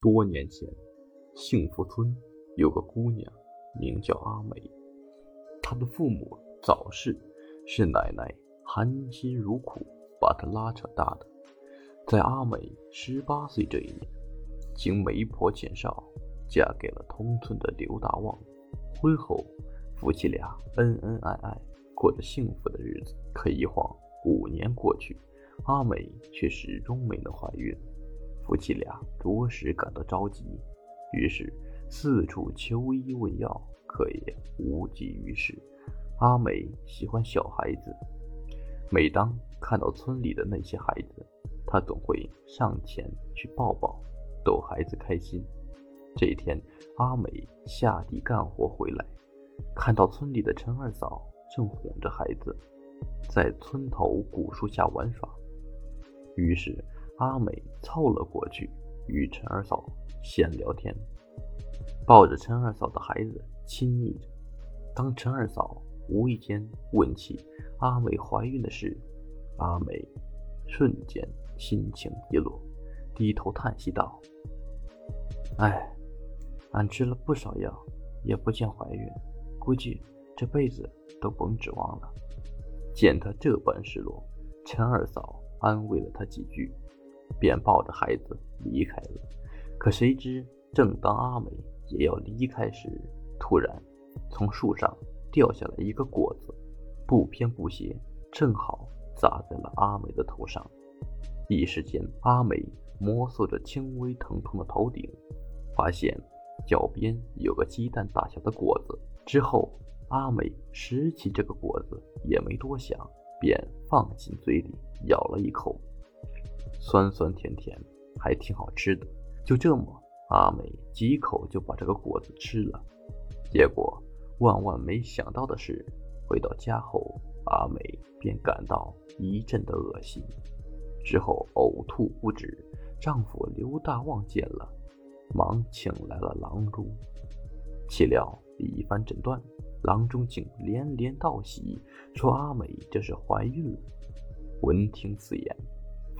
多年前，幸福村有个姑娘，名叫阿美。她的父母早逝，是奶奶含辛茹苦把她拉扯大的。在阿美十八岁这一年，经媒婆介绍，嫁给了同村的刘大旺。婚后，夫妻俩恩恩爱爱，过着幸福的日子。可一晃五年过去，阿美却始终没能怀孕。夫妻俩着实感到着急，于是四处求医问药，可也无济于事。阿美喜欢小孩子，每当看到村里的那些孩子，她总会上前去抱抱，逗孩子开心。这一天，阿美下地干活回来，看到村里的陈二嫂正哄着孩子，在村头古树下玩耍，于是。阿美凑了过去，与陈二嫂闲聊天，抱着陈二嫂的孩子亲昵着。当陈二嫂无意间问起阿美怀孕的事，阿美瞬间心情低落，低头叹息道：“哎，俺吃了不少药，也不见怀孕，估计这辈子都甭指望了。”见他这般失落，陈二嫂安慰了他几句。便抱着孩子离开了。可谁知，正当阿美也要离开时，突然从树上掉下来一个果子，不偏不斜，正好砸在了阿美的头上。一时间，阿美摸索着轻微疼痛的头顶，发现脚边有个鸡蛋大小的果子。之后，阿美拾起这个果子，也没多想，便放进嘴里咬了一口。酸酸甜甜，还挺好吃的。就这么，阿美几口就把这个果子吃了。结果，万万没想到的是，回到家后，阿美便感到一阵的恶心，之后呕吐不止。丈夫刘大旺见了，忙请来了郎中。岂料一番诊断，郎中竟连连道喜，说阿美这是怀孕了。闻听此言。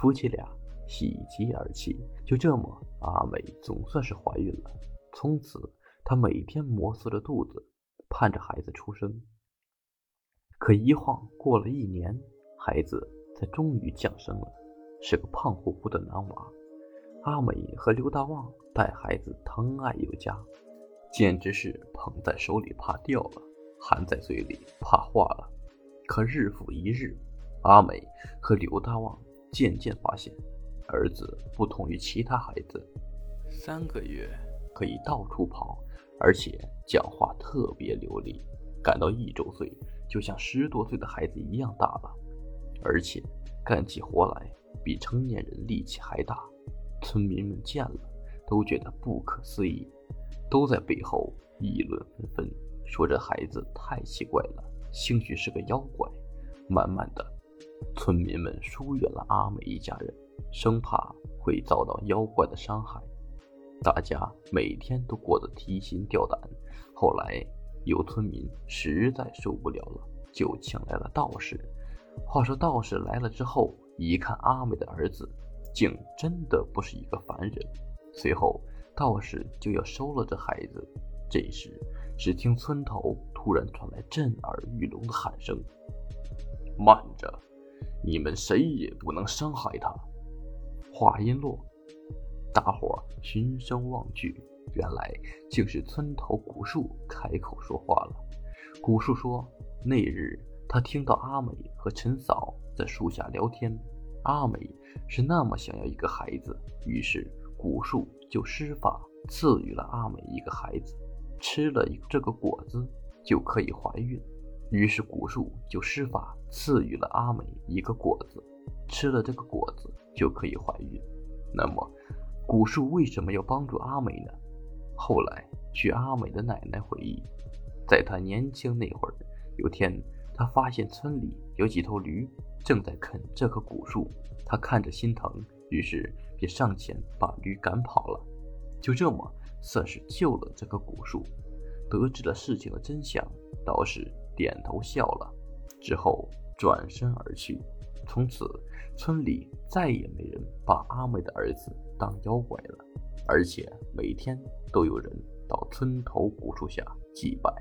夫妻俩喜极而泣，就这么，阿美总算是怀孕了。从此，她每天摩挲着肚子，盼着孩子出生。可一晃过了一年，孩子才终于降生了，是个胖乎乎的男娃。阿美和刘大旺待孩子疼爱有加，简直是捧在手里怕掉了，含在嘴里怕化了。可日复一日，阿美和刘大旺。渐渐发现，儿子不同于其他孩子，三个月可以到处跑，而且讲话特别流利。感到一周岁，就像十多岁的孩子一样大了，而且干起活来比成年人力气还大。村民们见了，都觉得不可思议，都在背后议论纷纷，说这孩子太奇怪了，兴许是个妖怪。慢慢的。村民们疏远了阿美一家人，生怕会遭到妖怪的伤害。大家每天都过得提心吊胆。后来有村民实在受不了了，就请来了道士。话说道士来了之后，一看阿美的儿子，竟真的不是一个凡人。随后道士就要收了这孩子。这时，只听村头突然传来震耳欲聋的喊声：“慢着！”你们谁也不能伤害他。话音落，大伙循声望去，原来竟是村头古树开口说话了。古树说：“那日他听到阿美和陈嫂在树下聊天，阿美是那么想要一个孩子，于是古树就施法赐予了阿美一个孩子，吃了这个果子就可以怀孕。”于是古树就施法赐予了阿美一个果子，吃了这个果子就可以怀孕。那么，古树为什么要帮助阿美呢？后来，据阿美的奶奶回忆，在她年轻那会儿，有天她发现村里有几头驴正在啃这棵古树，她看着心疼，于是便上前把驴赶跑了。就这么算是救了这棵古树。得知了事情的真相，道士。点头笑了，之后转身而去。从此，村里再也没人把阿美的儿子当妖怪了。而且每天都有人到村头古树下祭拜。